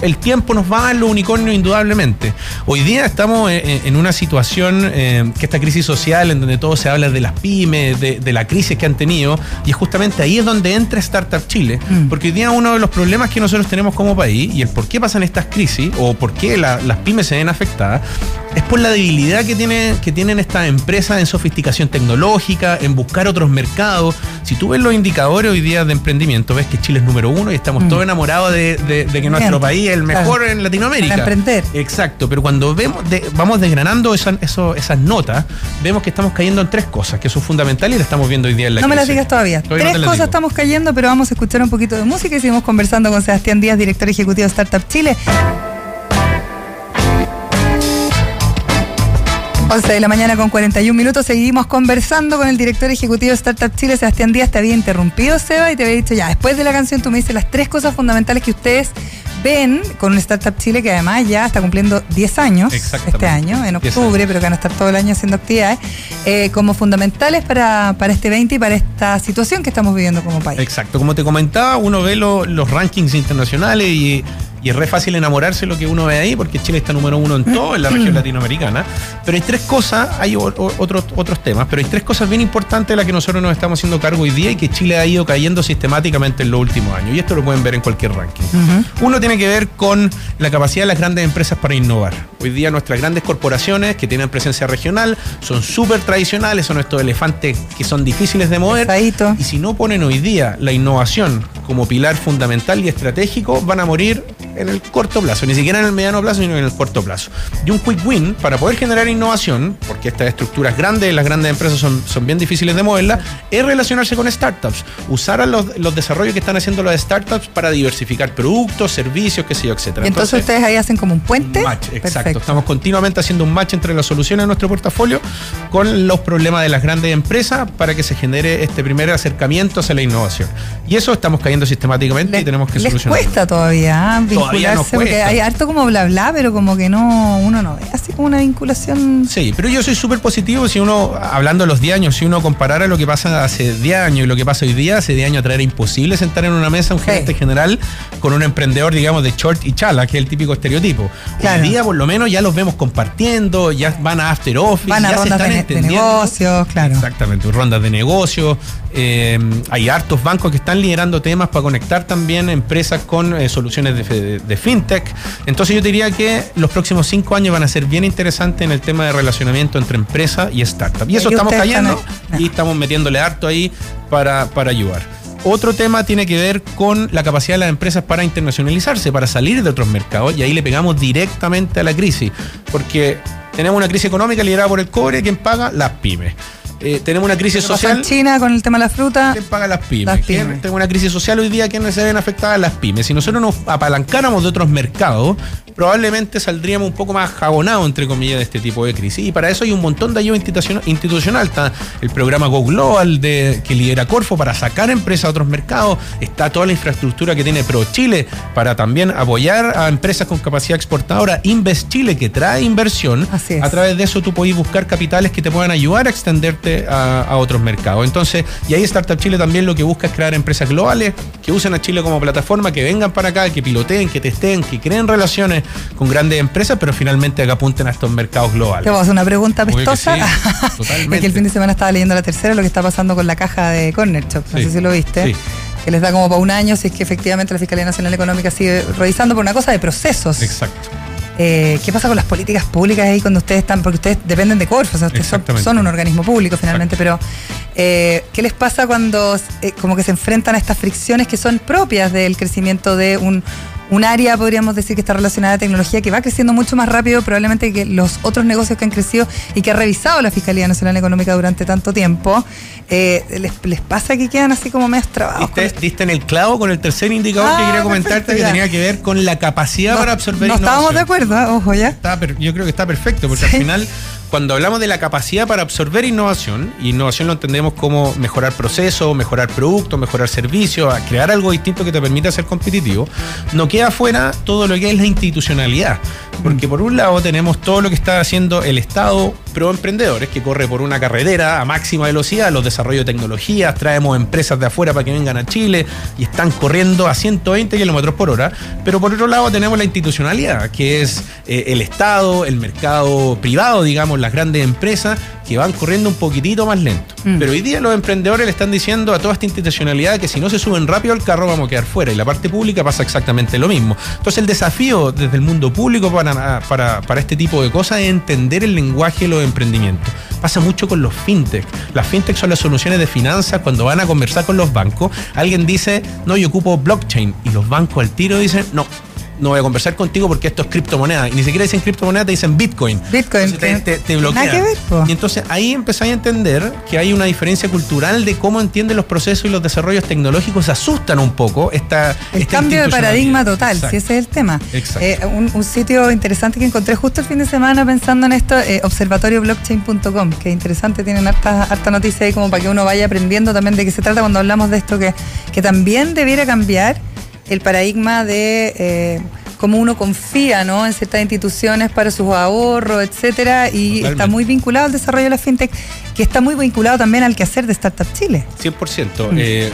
el tiempo nos va a dar los unicornios indudablemente. Hoy día estamos en, una situación eh, que esta crisis social en donde todo se habla de las pymes, de, la crisis que han tenido, y es justamente ahí es donde entra Startup Chile, mm. porque hoy día uno de los problemas que nosotros tenemos como país y el por qué pasan estas crisis o por qué las pymes se ven afectadas es por la debilidad que, tiene, que tienen estas empresas en sofisticación tecnológica, en buscar otros mercados. Si tú ves los indicadores hoy día de emprendimiento, ves que Chile es número uno y estamos mm. todos enamorados de, que nuestro país es el mejor en Latinoamérica. Para emprender. Exacto, pero cuando vemos vamos desgranando esas notas, vemos que estamos cayendo en tres cosas que son fundamentales y las estamos viendo hoy día en la No me las digas todavía. tres cosas estamos cayendo, pero vamos a escuchar un poquito de música y seguimos conversando con Sebastián Díaz, director ejecutivo de Startup Chile. 11 de la mañana con 41 minutos. Seguimos conversando con el director ejecutivo de Startup Chile, Sebastián Díaz. Te había interrumpido, Seba, y te había dicho ya, después de la canción tú me dices las tres cosas fundamentales que ustedes ven con Startup Chile, que además ya está cumpliendo 10 años este año, en octubre, pero que van a estar todo el año haciendo actividades, eh, como fundamentales para, para este 20 y para esta situación que estamos viviendo como país. Exacto, como te comentaba, uno ve los rankings internacionales y y es re fácil enamorarse de lo que uno ve ahí, porque Chile está número uno en todo, en la región latinoamericana. Pero hay tres cosas, hay otros, otros temas, pero hay tres cosas bien importantes de las que nosotros nos estamos haciendo cargo hoy día y que Chile ha ido cayendo sistemáticamente en los últimos años. Y esto lo pueden ver en cualquier ranking. Uno tiene que ver con la capacidad de las grandes empresas para innovar. Hoy día nuestras grandes corporaciones que tienen presencia regional son súper tradicionales, son estos elefantes que son difíciles de mover. Y si no ponen hoy día la innovación como pilar fundamental y estratégico, van a morir en el corto plazo, ni siquiera en el mediano plazo, sino en el corto plazo. Y un quick win para poder generar innovación, porque estas estructuras grandes, las grandes empresas son, son bien difíciles de moverlas, es relacionarse con startups, usar los, los desarrollos que están haciendo las startups para diversificar productos, servicios, qué sé yo, etcétera. Y entonces, ustedes ahí hacen como un puente. match, exacto. Estamos continuamente haciendo un match entre las soluciones de nuestro portafolio con los problemas de las grandes empresas para que se genere este primer acercamiento hacia la innovación. Y eso estamos cayendo sistemáticamente y tenemos que solucionar. Cuesta todavía, ¿ah? porque hay harto como bla bla, pero como que no, uno no ve así como una vinculación. Sí, pero yo soy súper positivo si uno, hablando de los 10 años, si uno comparara lo que pasa hace 10 años y lo que pasa hoy día, hace 10 años atrás era imposible sentar en una mesa un gerente general con un emprendedor, digamos, de short y chala, que es el típico estereotipo. Hoy día, por lo menos, ya los vemos compartiendo, ya van a after office, van a rondas de, negocios, claro. Exactamente, rondas de negocios. Eh, hay hartos bancos que están liderando temas para conectar también empresas con eh, soluciones de, de, fintech. Entonces yo diría que los próximos cinco años van a ser bien interesantes en el tema de relacionamiento entre empresa y startup. Y eso estamos cayendo y estamos metiéndole harto ahí para, para ayudar. Otro tema tiene que ver con la capacidad de las empresas para internacionalizarse, para salir de otros mercados, y ahí le pegamos directamente a la crisis, porque tenemos una crisis económica liderada por el cobre, quien paga? Las pymes. Eh, tenemos una crisis social. En China con el tema de la fruta. ¿Quién paga las pymes? Tenemos una crisis social hoy día, ¿quiénes se ven afectadas? Las pymes. Si nosotros nos apalancáramos de otros mercados, probablemente saldríamos un poco más jabonados, entre comillas, de este tipo de crisis. Y para eso hay un montón de ayuda institucional. Está el programa Go Global de, que lidera Corfo para sacar empresas a otros mercados. Está toda la infraestructura que tiene Pro Chile para también apoyar a empresas con capacidad exportadora. Invest Chile, que trae inversión. A través de eso tú podés buscar capitales que te puedan ayudar a extenderte a, a otros mercados. Entonces, y ahí Startup Chile también lo que busca es crear empresas globales que usen a Chile como plataforma, que vengan para acá, que piloteen, que testen, que creen relaciones [laughs] con grandes empresas, pero finalmente que apunten a estos mercados globales. Te voy a hacer una pregunta pestosa. totalmente. [laughs] que el fin de semana estaba leyendo la tercera lo que está pasando con la caja de Corner Shop. No sé si lo viste. Que les da como para un año si es que efectivamente la Fiscalía Nacional Económica sigue revisando por una cosa de procesos. Exacto. Eh, ¿Qué pasa con las políticas públicas ahí cuando ustedes están, porque ustedes dependen de Corfo, o sea, ustedes son, un organismo público finalmente, pero eh, ¿qué les pasa cuando eh, como que se enfrentan a estas fricciones que son propias del crecimiento de un, un área, podríamos decir, que está relacionada a tecnología, que va creciendo mucho más rápido probablemente que los otros negocios que han crecido y que ha revisado la Fiscalía Nacional Económica durante tanto tiempo, eh, les, pasa que quedan así como medio trabados. Diste, en el clavo con el tercer indicador que ah, quería comentarte, que tenía que ver con la capacidad para absorber No estábamos de acuerdo, ojo ya. yo creo que está perfecto, porque al final cuando hablamos de la capacidad para absorber innovación, innovación lo entendemos como mejorar procesos, mejorar productos, mejorar servicios, crear algo distinto que te permita ser competitivo, no queda fuera todo lo que es la institucionalidad. Porque por un lado tenemos todo lo que está haciendo el Estado pro emprendedores que corre por una carretera a máxima velocidad, los desarrollos de tecnologías, traemos empresas de afuera para que vengan a Chile y están corriendo a 120 kilómetros por hora. Pero por otro lado tenemos la institucionalidad, que es eh, el Estado, el mercado privado, digamos, las grandes empresas que van corriendo un poquitito más lento. Mm. Pero hoy día los emprendedores le están diciendo a toda esta institucionalidad que si no se suben rápido al carro vamos a quedar fuera. Y la parte pública pasa exactamente lo mismo. Entonces el desafío desde el mundo público para, para, para este tipo de cosas es entender el lenguaje de los emprendimientos. Pasa mucho con los fintech. Las fintech son las soluciones de finanzas cuando van a conversar con los bancos. Alguien dice, no, yo ocupo blockchain. Y los bancos al tiro dicen, no, no voy a conversar contigo porque esto es criptomoneda. Y ni siquiera dicen criptomoneda, te dicen Bitcoin. Bitcoin. te, te, bloquean. y entonces ahí empezáis a entender que hay una diferencia cultural de cómo entienden los procesos y los desarrollos tecnológicos. Se asustan un poco esta. El cambio de paradigma total, si ese es el tema. Exacto. Eh, un, sitio interesante que encontré justo el fin de semana pensando en esto, eh, observatorioblockchain.com, que interesante, tienen harta, harta noticia ahí como para que uno vaya aprendiendo también de qué se trata cuando hablamos de esto, que, que también debiera cambiar el paradigma de eh, cómo uno confía ¿no? en ciertas instituciones para sus ahorros, etcétera, y está muy vinculado al desarrollo de la fintech que está muy vinculado también al quehacer de Startup Chile. 100%. Mm. Eh,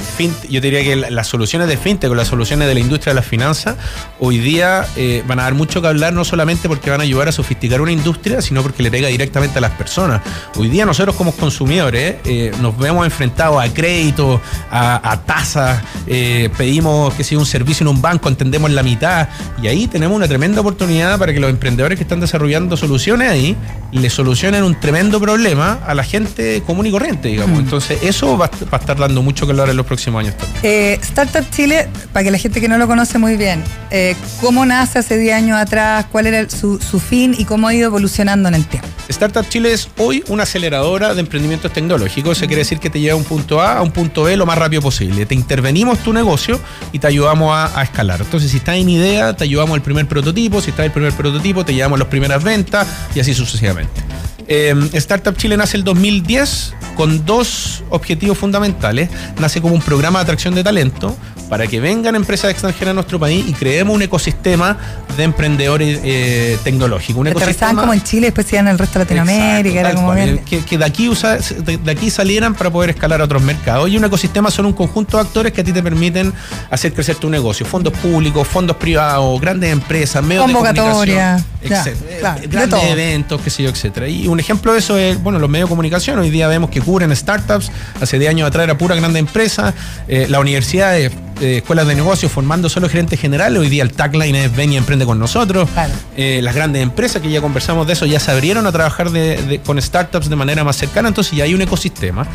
yo diría que las soluciones de fintech o las soluciones de la industria de las finanzas hoy día eh, van a dar mucho que hablar, no solamente porque van a ayudar a sofisticar una industria, sino porque le pega directamente a las personas. Hoy día nosotros como consumidores eh, nos vemos enfrentados a créditos, a, tasas, pedimos que sea un servicio en un banco, entendemos la mitad, y ahí tenemos una tremenda oportunidad para que los emprendedores que están desarrollando soluciones ahí le solucionen un tremendo problema a la gente común y corriente, digamos. Mm. Entonces, eso va, a estar dando mucho que hablar en los próximos años también. Eh, Startup Chile, para que la gente que no lo conoce muy bien, eh, ¿cómo nace hace 10 años atrás? ¿Cuál era su, fin y cómo ha ido evolucionando en el tiempo? Startup Chile es hoy una aceleradora de emprendimientos tecnológicos. Eso quiere decir que te lleva a un punto A a un punto B lo más rápido posible. Te intervenimos tu negocio y te ayudamos a, escalar. Entonces, si estás en idea, te ayudamos al primer prototipo. Si estás en el primer prototipo, te llevamos las primeras ventas y así sucesivamente. Em, Startup Chile nace el 2010 con dos objetivos fundamentales. Nace como un programa de atracción de talento para que vengan empresas extranjeras a nuestro país y creemos un ecosistema de emprendedores eh, tecnológicos. Un ecosistema como en Chile, después en el resto de Latinoamérica. era como que, de, aquí de, aquí salieran para poder escalar a otros mercados. Y un ecosistema son un conjunto de actores que a ti te permiten hacer crecer tu negocio. Fondos públicos, fondos privados, grandes empresas, medios de comunicación, grandes eventos, qué sé yo, etcétera. Y un ejemplo de eso es, bueno, los medios de comunicación. Hoy día vemos que cubren startups. Hace 10 años atrás era pura grande empresa. Eh, la universidad de eh, escuelas de negocios formando solo gerentes generales. Hoy día el tagline es Ven y emprende con nosotros. Eh, las grandes empresas que ya conversamos de eso ya se abrieron a trabajar con startups de manera más cercana. Entonces ya hay un ecosistema.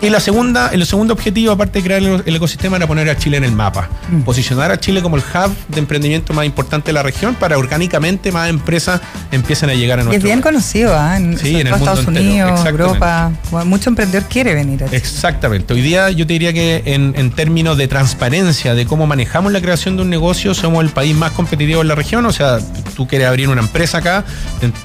Y la segunda, el segundo objetivo, aparte de crear el, ecosistema, era poner a Chile en el mapa. Mm. Posicionar a Chile como el hub de emprendimiento más importante de la región para orgánicamente más empresas empiecen a llegar a nuestro Es bien conocido, ¿eh? en, Estados Unidos, Europa. Mucho emprendedor quiere venir a Exactamente. Hoy día yo te diría que en, en términos de transparencia, de cómo manejamos la creación de un negocio, somos el país más competitivo en la región. O sea, tú quieres abrir una empresa acá,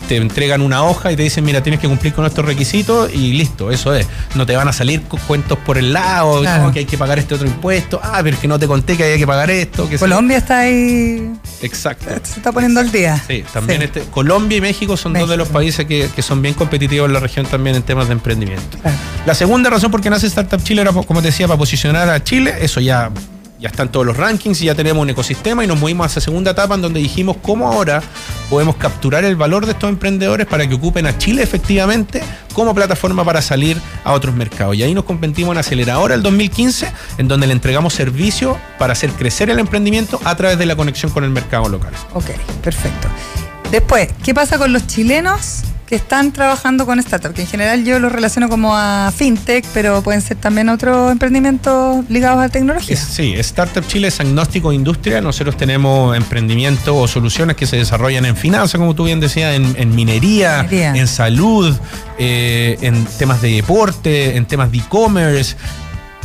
te, entregan una hoja y te dicen, mira, tienes que cumplir con estos requisitos y listo, eso es. No te van a salir cuentos por el lado, que hay que pagar este otro impuesto, ah, pero que no te conté que hay que pagar esto. Que Colombia está ahí. Exacto. Se está poniendo al día. Sí, también Este, Colombia y México son dos de los países que, son bien competitivos en la región también en temas de emprendimiento. La segunda razón por qué nace Startup Chile era, como te decía, para posicionar a Chile, eso ya ya están todos los rankings y ya tenemos un ecosistema y nos movimos a esa segunda etapa en donde dijimos cómo ahora podemos capturar el valor de estos emprendedores para que ocupen a Chile efectivamente como plataforma para salir a otros mercados. Y ahí nos convertimos en aceleradora el 2015, en donde le entregamos servicio para hacer crecer el emprendimiento a través de la conexión con el mercado local. Ok, perfecto. Después, ¿qué pasa con los chilenos que están trabajando con startups? Que en general yo los relaciono como a fintech, pero pueden ser también otros emprendimientos ligados a tecnología. sí, Startup Chile es agnóstico de industria. Nosotros tenemos emprendimientos o soluciones que se desarrollan en finanzas, como tú bien decías, en, minería, en salud, eh, en temas de deporte, en temas de e-commerce,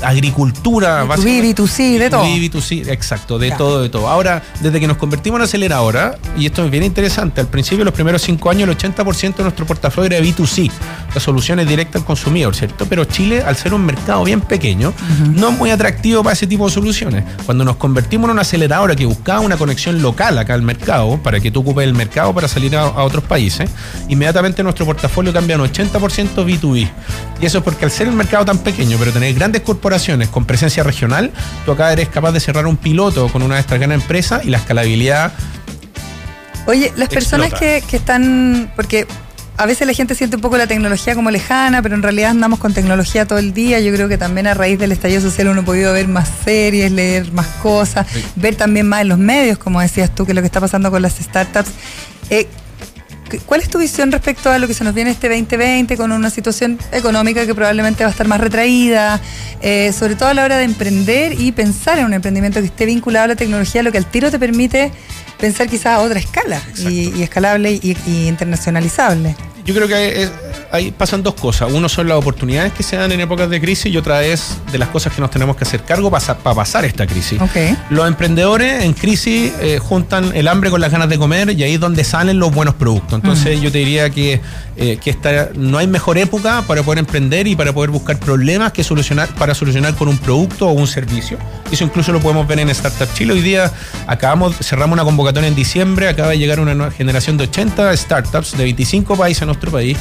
agricultura, B2B, B2C, de todo. B2C, exacto, de todo, de todo. Ahora, desde que nos convertimos en aceleradora, y esto es bien interesante, al principio, los primeros cinco años, el 80% de nuestro portafolio era B2C. O busca soluciones directas al consumidor, ¿cierto? Pero Chile, al ser un mercado bien pequeño, no es muy atractivo para ese tipo de soluciones. Cuando nos convertimos en una aceleradora que buscaba una conexión local acá al mercado, para que tú ocupes el mercado para salir a, otros países, inmediatamente nuestro portafolio cambia un 80% B2B. Y eso es porque al ser el mercado tan pequeño, pero tener grandes corporaciones con presencia regional, tú acá eres capaz de cerrar un piloto con una de estas grandes empresas y la escalabilidad Oye, las personas que, que, están, porque a veces la gente siente un poco la tecnología como lejana, pero en realidad andamos con tecnología todo el día. Yo creo que también a raíz del estallido social uno ha podido ver más series, leer más cosas, ver también más en los medios, como decías tú, que lo que está pasando con las startups. Eh, ¿Cuál es tu visión respecto a lo que se nos viene este 2020 con una situación económica que probablemente va a estar más retraída, eh, sobre todo a la hora de emprender y pensar en un emprendimiento que esté vinculado a la tecnología, lo que al tiro te permite pensar quizás a otra escala y, escalable y, y internacionalizable? Yo creo que es, ahí pasan dos cosas. Uno son las oportunidades que se dan en épocas de crisis y otra es de las cosas que nos tenemos que hacer cargo para, pasar esta crisis. Los emprendedores en crisis eh, juntan el hambre con las ganas de comer y ahí es donde salen los buenos productos. Entonces mm. yo te diría que, eh, que esta, no hay mejor época para poder emprender y para poder buscar problemas que solucionar para solucionar con un producto o un servicio. Eso incluso lo podemos ver en Startup Chile. Hoy día acabamos, cerramos una convocatoria en diciembre, acaba de llegar una nueva generación de 80 startups de 25 países en nuestro país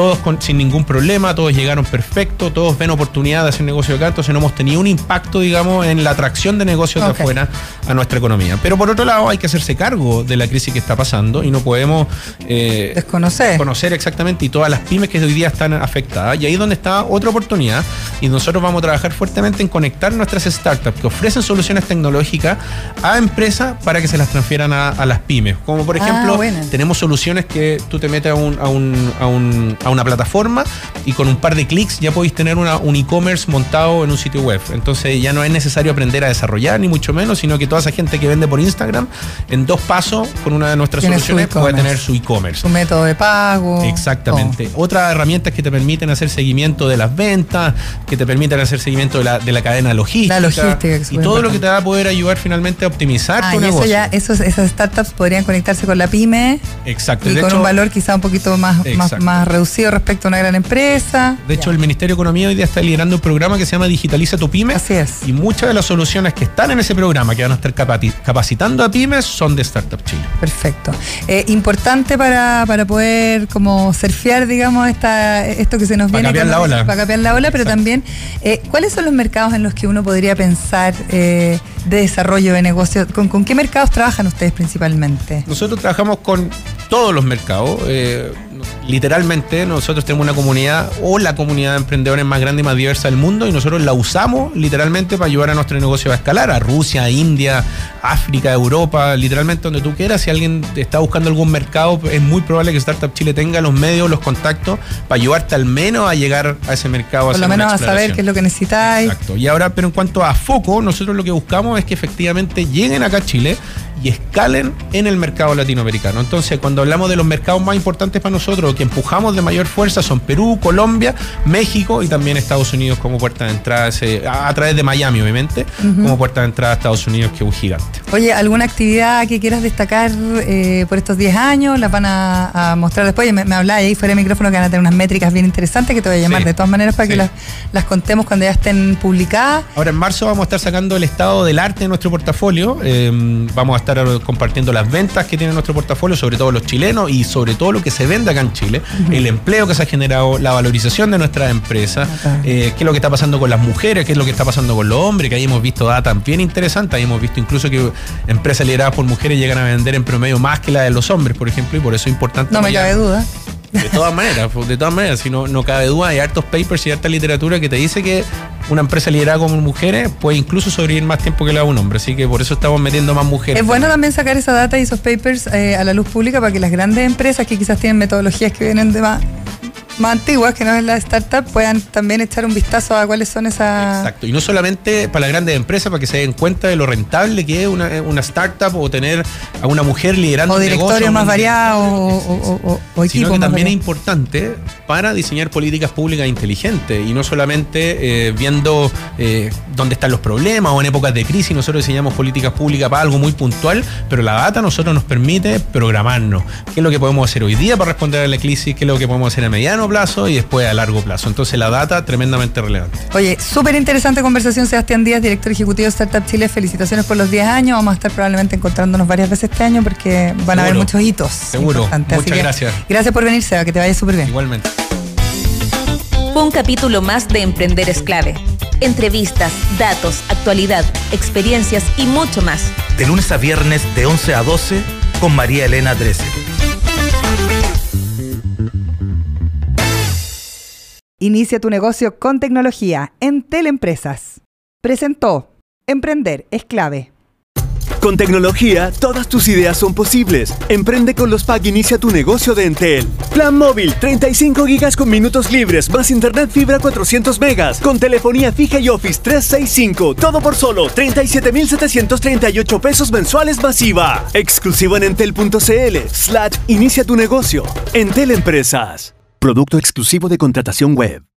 todos sin ningún problema, todos llegaron perfecto, todos ven oportunidad de hacer negocio acá, entonces no hemos tenido un impacto, digamos, en la atracción de negocios de afuera a nuestra economía. Pero por otro lado, hay que hacerse cargo de la crisis que está pasando y no podemos eh, desconocer. conocer exactamente y todas las pymes que hoy día están afectadas. Y ahí es donde está otra oportunidad y nosotros vamos a trabajar fuertemente en conectar nuestras startups que ofrecen soluciones tecnológicas a empresas para que se las transfieran a, las pymes. Como por ah, ejemplo, tenemos soluciones que tú te metes a un, a un, a un a una plataforma y con un par de clics ya podéis tener una, un e-commerce montado en un sitio web. Entonces ya no es necesario aprender a desarrollar, ni mucho menos, sino que toda esa gente que vende por Instagram, en dos pasos, con una de nuestras soluciones, puede tener su e-commerce. Su método de pago. Exactamente. Otras herramientas que te permiten hacer seguimiento de las ventas, que te permiten hacer seguimiento de la, de la cadena logística. La logística. y todo lo que te va a poder ayudar finalmente a optimizar ah, tu y Eso ya, esos, esas startups podrían conectarse con la pyme. Exacto. Y, con un valor quizá un poquito más, más, más reducido respecto a una gran empresa. De hecho, el Ministerio de Economía hoy día está liderando un programa que se llama Digitaliza tu pyme. Así es. Y muchas de las soluciones que están en ese programa, que van a estar capacitando a pymes, son de Startup Chile. Perfecto. Eh, importante para, poder como surfear, digamos, esta, esto que se nos viene. Para la ola. Para capear la ola, pero también, eh, ¿cuáles son los mercados en los que uno podría pensar eh, de desarrollo de negocios? ¿Con, ¿Con qué mercados trabajan ustedes principalmente? Nosotros trabajamos con todos los mercados literalmente nosotros tenemos una comunidad o la comunidad de emprendedores más grande y más diversa del mundo y nosotros la usamos literalmente para ayudar a nuestro negocio a escalar, a Rusia, a India, África, Europa, literalmente donde tú quieras. Si alguien está buscando algún mercado, es muy probable que Startup Chile tenga los medios, los contactos para ayudarte al menos a llegar a ese mercado. Por lo menos a saber qué es lo que necesitáis. Exacto. Y ahora, pero en cuanto a foco, nosotros lo que buscamos es que efectivamente lleguen acá a Chile y escalen en el mercado latinoamericano. Entonces, cuando hablamos de los mercados más importantes para nosotros, que empujamos de mayor fuerza, son Perú, Colombia, México y también Estados Unidos como puerta de entrada, a, través de Miami, obviamente, como puerta de entrada a Estados Unidos, que es un gigante. Oye, ¿alguna actividad que quieras destacar eh, por estos 10 años? ¿Las van a, mostrar después? Me, me hablaba ahí fuera de micrófono que van a tener unas métricas bien interesantes que te voy a llamar de todas maneras para que las, las, contemos cuando ya estén publicadas. Ahora en marzo vamos a estar sacando el estado del arte de nuestro portafolio. Eh, vamos a estar compartiendo las ventas que tiene nuestro portafolio, sobre todo los chilenos y sobre todo lo que se vende acá en Chile, el empleo que se ha generado, la valorización de nuestras empresas, eh, qué es lo que está pasando con las mujeres, qué es lo que está pasando con los hombres, que ahí hemos visto data bien interesante, ahí hemos visto incluso que empresas lideradas por mujeres llegan a vender en promedio más que la de los hombres, por ejemplo, y por eso es importante. No me cabe duda. De todas maneras, de todas maneras, si no, no cabe duda, hay hartos papers y harta literatura que te dice que una empresa liderada como mujeres puede incluso sobrevivir más tiempo que la de un hombre, así que por eso estamos metiendo más mujeres. Es bueno también sacar esa data y esos papers eh, a la luz pública para que las grandes empresas que quizás tienen metodologías que vienen de más más antiguas, que no es la startup, puedan también echar un vistazo a cuáles son esas. Exacto, y no solamente para las grandes empresas, para que se den cuenta de lo rentable que es una, una startup o tener a una mujer liderando. O directorios más variados o, o, Sino que también es importante para diseñar políticas públicas inteligentes y no solamente eh, viendo eh, dónde están los problemas o en épocas de crisis nosotros diseñamos políticas públicas para algo muy puntual, pero la data a nosotros nos permite programarnos. ¿Qué es lo que podemos hacer hoy día para responder a la crisis? ¿Qué es lo que podemos hacer a mediano plazo y después a largo plazo. Entonces la data tremendamente relevante. Oye, súper interesante conversación, Sebastián Díaz, director ejecutivo de Startup Chile. Felicitaciones por los 10 años. Vamos a estar probablemente encontrándonos varias veces este año porque van a haber muchos hitos. Seguro. Muchas gracias. Gracias por venir, Seba, que te vaya súper bien. Igualmente. Fue un capítulo más de Emprender es clave. Entrevistas, datos, actualidad, experiencias y mucho más. De lunes a viernes de 11 a 12 con María Elena Drese. Inicia tu negocio con tecnología en Teleempresas. Presentó Emprender es clave. Con tecnología, todas tus ideas son posibles. Emprende con los PAG Inicia tu negocio de Entel. Plan móvil, 35 gigas con minutos libres, más internet fibra 400 megas, con telefonía fija y Office 365. Todo por solo 37,738 pesos mensuales masiva. Exclusivo en entel.cl. Slash Inicia tu negocio. Entel Empresas. Producto exclusivo de contratación web.